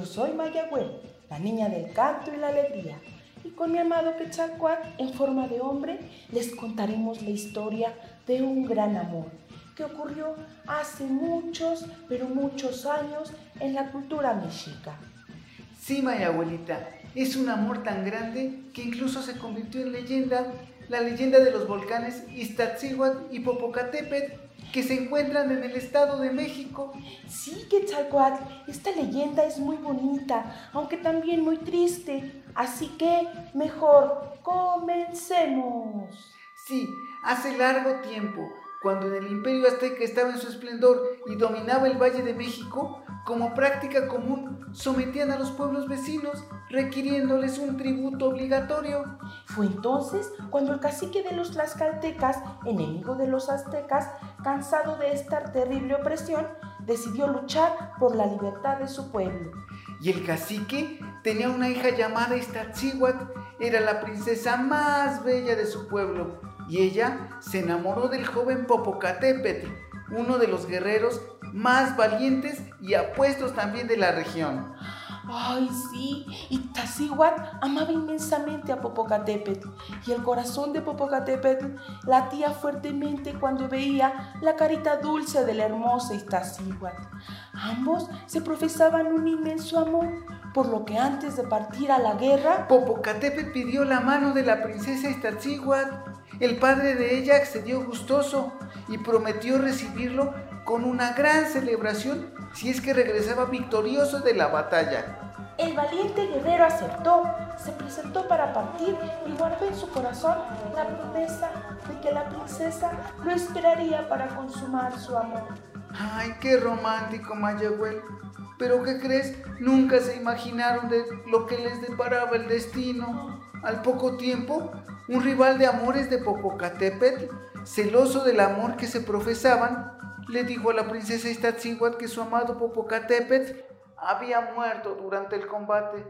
Yo soy Mayagüel, la niña del canto y la alegría. Y con mi amado Quetzalcoatl, en forma de hombre, les contaremos la historia de un gran amor que ocurrió hace muchos, pero muchos años en la cultura mexica. Sí, Maya abuelita, es un amor tan grande que incluso se convirtió en leyenda, la leyenda de los volcanes Iztaccíhuatl y Popocatépetl, que se encuentran en el Estado de México. Sí, Quetzalcoatl, esta leyenda es muy bonita, aunque también muy triste. Así que, mejor, comencemos. Sí, hace largo tiempo, cuando en el imperio azteca estaba en su esplendor y dominaba el Valle de México, como práctica común sometían a los pueblos vecinos, requiriéndoles un tributo obligatorio. Fue entonces cuando el cacique de los tlaxcaltecas, enemigo de los aztecas, cansado de esta terrible opresión, decidió luchar por la libertad de su pueblo. Y el cacique tenía una hija llamada Iztaccíhuatl, era la princesa más bella de su pueblo, y ella se enamoró del joven Popocatépetl, uno de los guerreros más valientes y apuestos también de la región. Ay, sí, y amaba inmensamente a Popocatépetl y el corazón de Popocatépetl latía fuertemente cuando veía la carita dulce de la hermosa Iztaccíhuatl. Ambos se profesaban un inmenso amor, por lo que antes de partir a la guerra, Popocatépetl pidió la mano de la princesa Iztaccíhuatl. El padre de ella accedió gustoso y prometió recibirlo con una gran celebración si es que regresaba victorioso de la batalla. El valiente guerrero aceptó, se presentó para partir y guardó en su corazón la promesa de que la princesa lo esperaría para consumar su amor. Ay, qué romántico, Mayagüel. Pero ¿qué crees? Nunca se imaginaron de lo que les deparaba el destino. Al poco tiempo, un rival de amores de Popocatépetl, celoso del amor que se profesaban, le dijo a la princesa Iztaccíhuatl que su amado Popocatépetl había muerto durante el combate.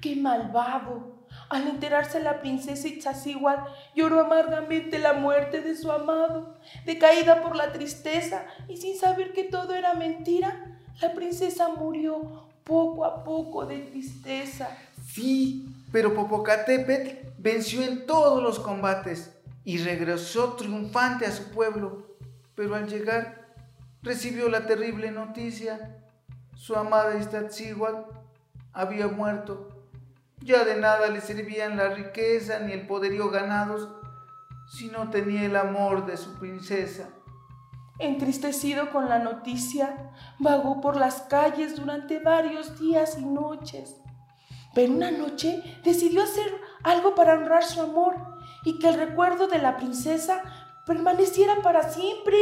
¡Qué malvado! Al enterarse la princesa Iztaccíhuatl lloró amargamente la muerte de su amado. Decaída por la tristeza y sin saber que todo era mentira, la princesa murió poco a poco de tristeza. Sí, pero Popocatépetl venció en todos los combates y regresó triunfante a su pueblo. Pero al llegar recibió la terrible noticia. Su amada Iztaccíhuatl había muerto. Ya de nada le servían la riqueza ni el poderío ganados si no tenía el amor de su princesa. Entristecido con la noticia, vagó por las calles durante varios días y noches. Pero una noche decidió hacer algo para honrar su amor y que el recuerdo de la princesa permaneciera para siempre.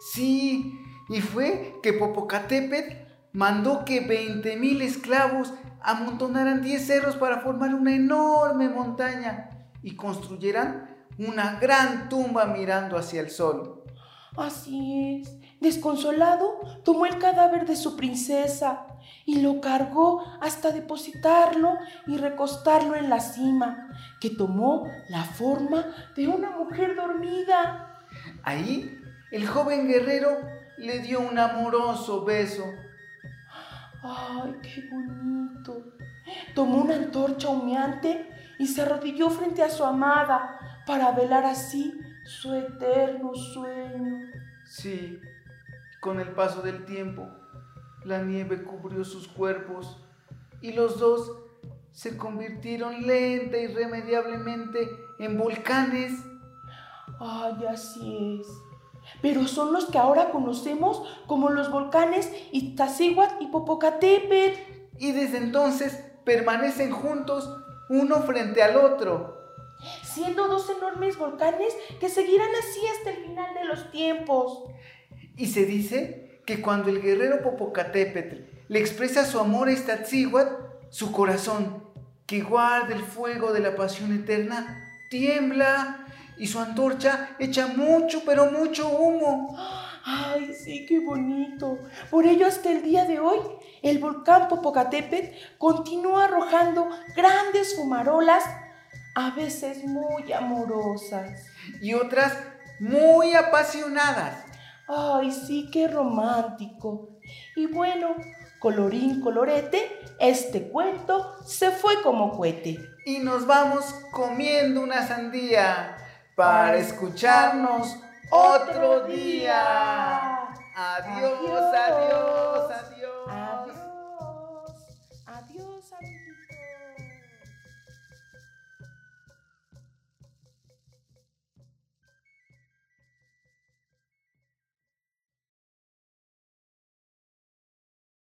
Sí, y fue que Popocatépetl mandó que 20.000 esclavos amontonaran 10 cerros para formar una enorme montaña y construyeran una gran tumba mirando hacia el sol. Así es. Desconsolado, tomó el cadáver de su princesa y lo cargó hasta depositarlo y recostarlo en la cima, que tomó la forma de una mujer dormida. Ahí, el joven guerrero le dio un amoroso beso. ¡Ay, qué bonito! Tomó una antorcha humeante y se arrodilló frente a su amada para velar así su eterno sueño. Sí, con el paso del tiempo, la nieve cubrió sus cuerpos y los dos se convirtieron lenta irremediablemente en volcanes. Ay, así es. Pero son los que ahora conocemos como los volcanes Iztaccíhuatl y Popocatépetl. Y desde entonces permanecen juntos uno frente al otro siendo dos enormes volcanes que seguirán así hasta el final de los tiempos. Y se dice que cuando el guerrero Popocatépetl le expresa su amor a Iztaccíhuatl, su corazón, que guarda el fuego de la pasión eterna, tiembla y su antorcha echa mucho, pero mucho humo. Ay, sí, qué bonito. Por ello hasta el día de hoy, el volcán Popocatépetl continúa arrojando grandes fumarolas a veces muy amorosas y otras muy apasionadas. Ay, sí, qué romántico. Y bueno, colorín colorete, este cuento se fue como cohete. Y nos vamos comiendo una sandía para escucharnos otro día. Adiós, adiós.